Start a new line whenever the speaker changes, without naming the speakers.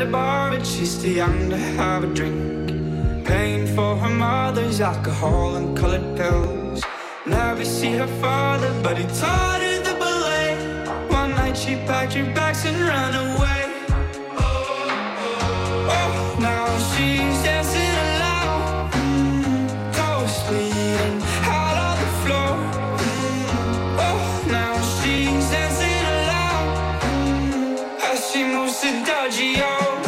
at a bar, but she's too young to have a drink. Paying for her mother's alcohol and colored pills. Never see her father, but he taught her the ballet. One night she packed her bags and ran away. Ross and Doggio.